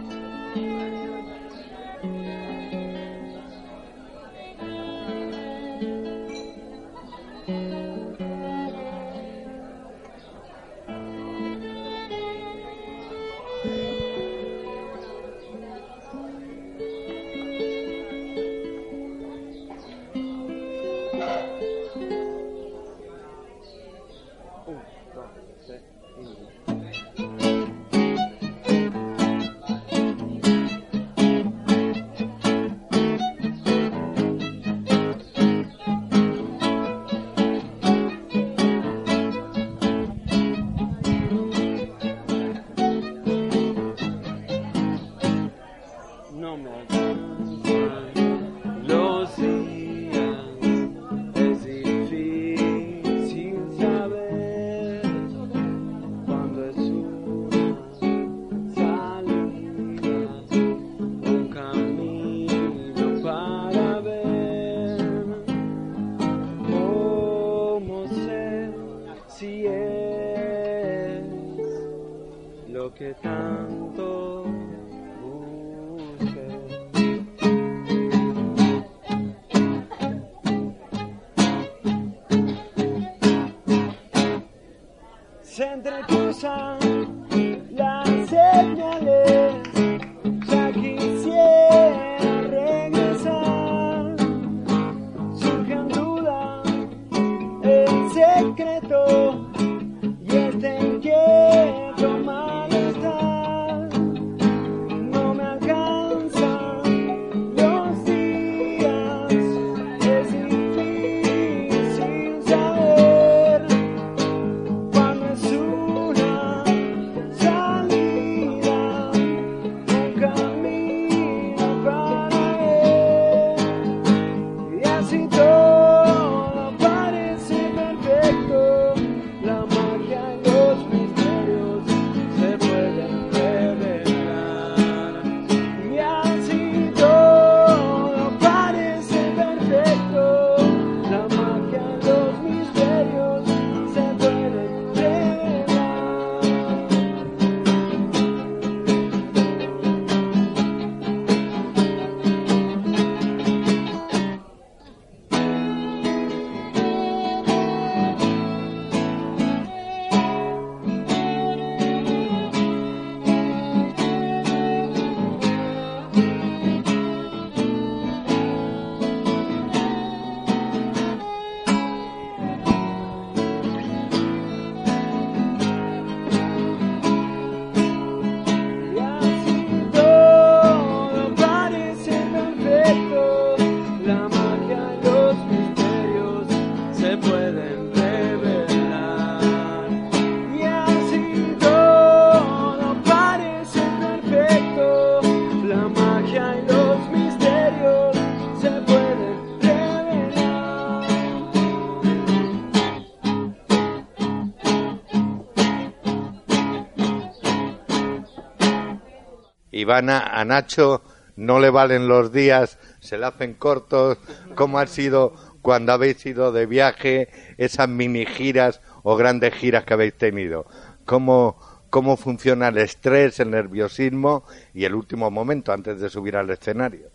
A Nacho no le valen los días, se le hacen cortos. ¿Cómo ha sido cuando habéis ido de viaje, esas mini giras o grandes giras que habéis tenido? ¿Cómo, cómo funciona el estrés, el nerviosismo y el último momento antes de subir al escenario?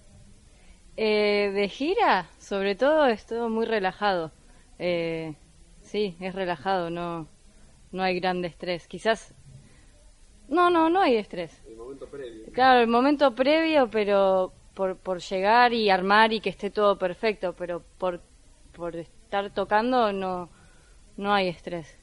Eh, de gira, sobre todo, es todo muy relajado. Eh, sí, es relajado, no, no hay gran estrés. Quizás no, no, no hay estrés. Momento previo. Claro, el momento previo, pero por, por llegar y armar y que esté todo perfecto, pero por, por estar tocando no, no hay estrés.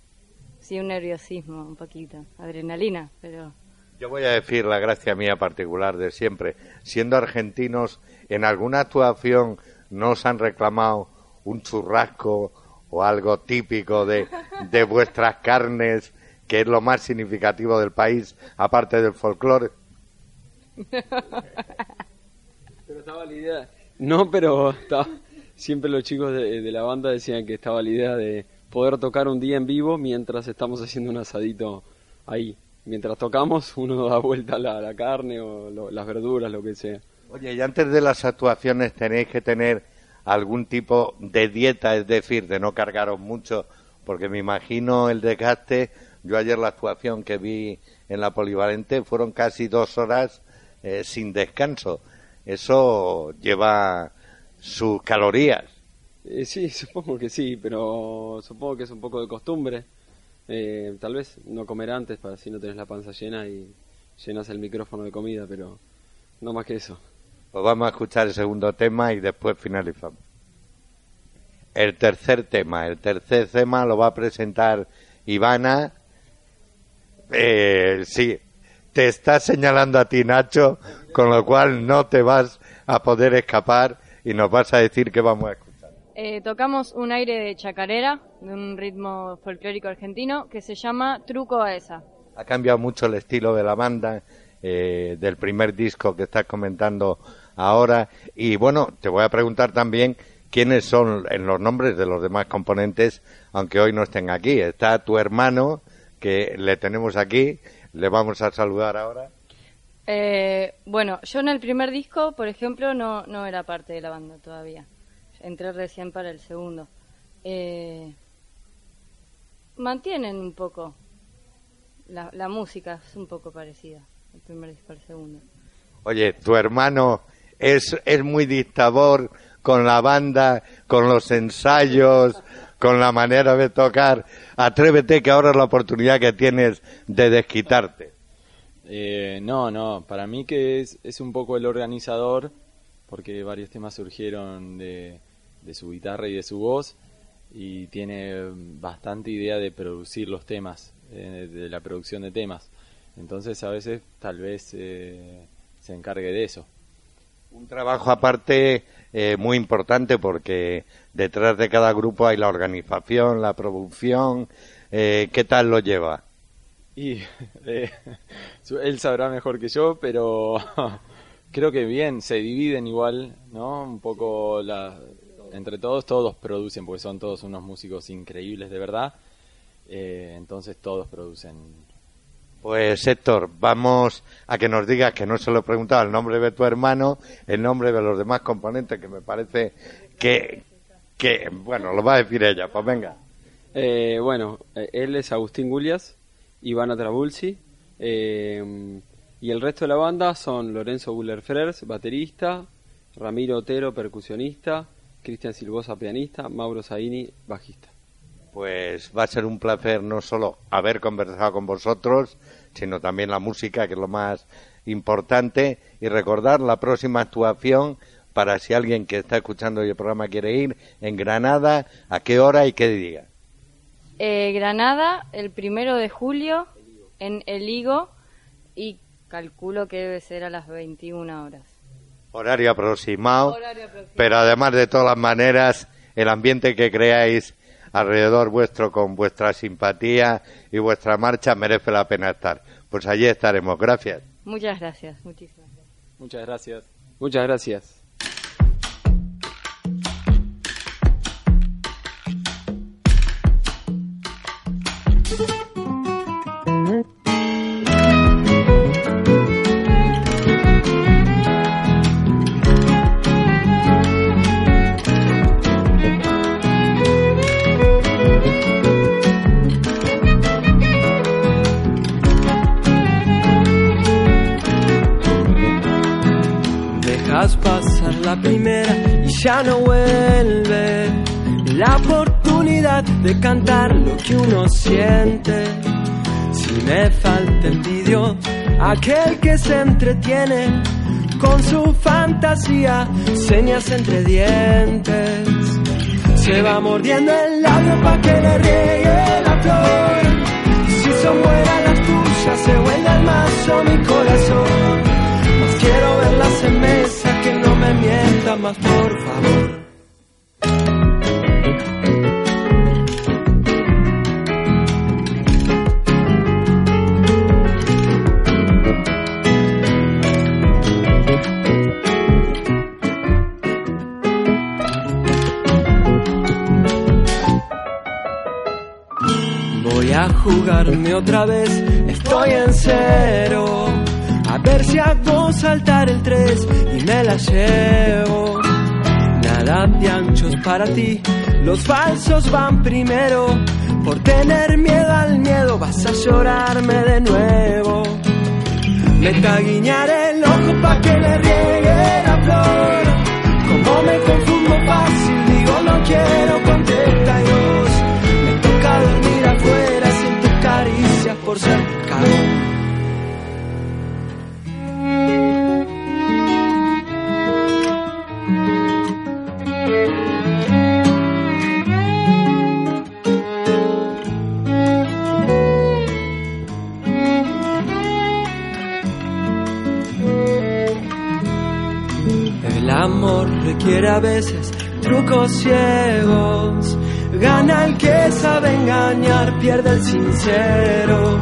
Sí, un nerviosismo, un poquito, adrenalina, pero... Yo voy a decir la gracia mía particular de siempre. Siendo argentinos, en alguna actuación no os han reclamado un churrasco o algo típico de, de vuestras carnes que es lo más significativo del país, aparte del folclore. pero estaba la idea. No, pero siempre los chicos de, la banda decían que estaba la idea de poder tocar un día en vivo mientras estamos haciendo un asadito ahí. Mientras tocamos, uno da vuelta a la, carne o las verduras, lo que sea. Oye, y antes de las actuaciones tenéis que tener algún tipo de dieta, es decir, de no cargaros mucho, porque me imagino el desgaste yo ayer la actuación que vi en la polivalente fueron casi dos horas eh, sin descanso. Eso lleva sus calorías. Eh, sí, supongo que sí, pero supongo que es un poco de costumbre. Eh, tal vez no comer antes para si no tenés la panza llena y llenas el micrófono de comida, pero no más que eso. Pues vamos a escuchar el segundo tema y después finalizamos. El tercer tema, el tercer tema lo va a presentar Ivana eh, sí, te está señalando a ti Nacho, con lo cual no te vas a poder escapar y nos vas a decir que vamos a escuchar. Eh, tocamos un aire de chacarera, de un ritmo folclórico argentino, que se llama Truco a esa. Ha cambiado mucho el estilo de la banda, eh, del primer disco que estás comentando ahora. Y bueno, te voy a preguntar también quiénes son en los nombres de los demás componentes, aunque hoy no estén aquí. Está tu hermano, que le tenemos aquí. Le vamos a saludar ahora. Eh, bueno, yo en el primer disco, por ejemplo, no, no era parte de la banda todavía. Entré recién para el segundo. Eh, mantienen un poco. La, la música es un poco parecida, el primer disco al segundo. Oye, tu hermano es, es muy dictador con la banda, con los ensayos, con la manera de tocar. Atrévete que ahora es la oportunidad que tienes de desquitarte. Eh, no, no, para mí que es, es un poco el organizador, porque varios temas surgieron de, de su guitarra y de su voz, y tiene bastante idea de producir los temas, eh, de la producción de temas. Entonces a veces tal vez eh, se encargue de eso. Un trabajo aparte eh, muy importante porque detrás de cada grupo hay la organización, la producción. Eh, ¿Qué tal lo lleva? Y eh, él sabrá mejor que yo, pero creo que bien, se dividen igual, ¿no? Un poco la, entre todos, todos producen, porque son todos unos músicos increíbles de verdad. entonces todos producen pues Héctor, vamos a que nos digas, que no se lo he preguntado, el nombre de tu hermano, el nombre de los demás componentes, que me parece que, que bueno, lo va a decir ella, pues venga. Eh, bueno, eh, él es Agustín Gulias, Ivana Trabulsi, eh, y el resto de la banda son Lorenzo Guller Frers, baterista, Ramiro Otero, percusionista, Cristian Silvosa, pianista, Mauro Zaini, bajista pues va a ser un placer no solo haber conversado con vosotros, sino también la música, que es lo más importante, y recordar la próxima actuación para si alguien que está escuchando el programa quiere ir en Granada, a qué hora y qué día. Eh, Granada, el primero de julio, en El Higo, y calculo que debe ser a las 21 horas. Horario aproximado, Horario aproximado. pero además de todas las maneras, el ambiente que creáis alrededor vuestro con vuestra simpatía y vuestra marcha merece la pena estar. Pues allí estaremos. Gracias. Muchas gracias. Muchísimas gracias. Muchas gracias. Muchas gracias. No vuelve. La oportunidad de cantar lo que uno siente. Si me falta el vídeo, aquel que se entretiene con su fantasía, señas entre dientes. Se va mordiendo el labio pa' que le riegue la flor. Si son buenas las tuyas, se vuelve el mazo mi corazón. Más quiero verlas en me mienta más, por favor. jugarme otra vez, estoy en cero. Ver si hago saltar el 3 y me la llevo. Nada de anchos para ti, los falsos van primero. Por tener miedo al miedo vas a llorarme de nuevo. Me caguiñaré el ojo pa' que le riegue la flor. Como me confundo fácil, digo no quiero a veces trucos ciegos Gana el que sabe engañar, pierde el sincero.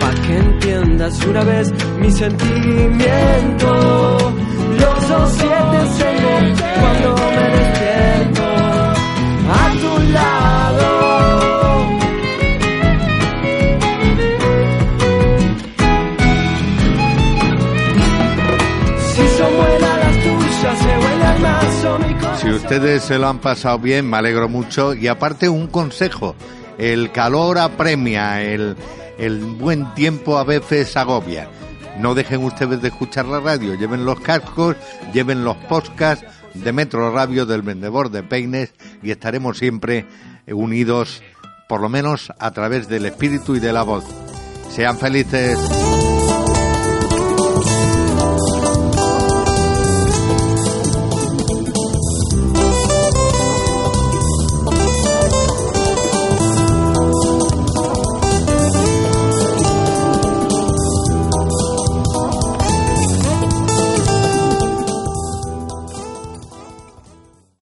Pa' que entiendas una vez mi sentimiento. Los dos cuando ustedes se lo han pasado bien, me alegro mucho. Y aparte un consejo, el calor apremia, el, el buen tiempo a veces agobia. No dejen ustedes de escuchar la radio, lleven los cascos, lleven los podcasts de Metro Radio del vendedor de peines y estaremos siempre unidos, por lo menos a través del espíritu y de la voz. Sean felices.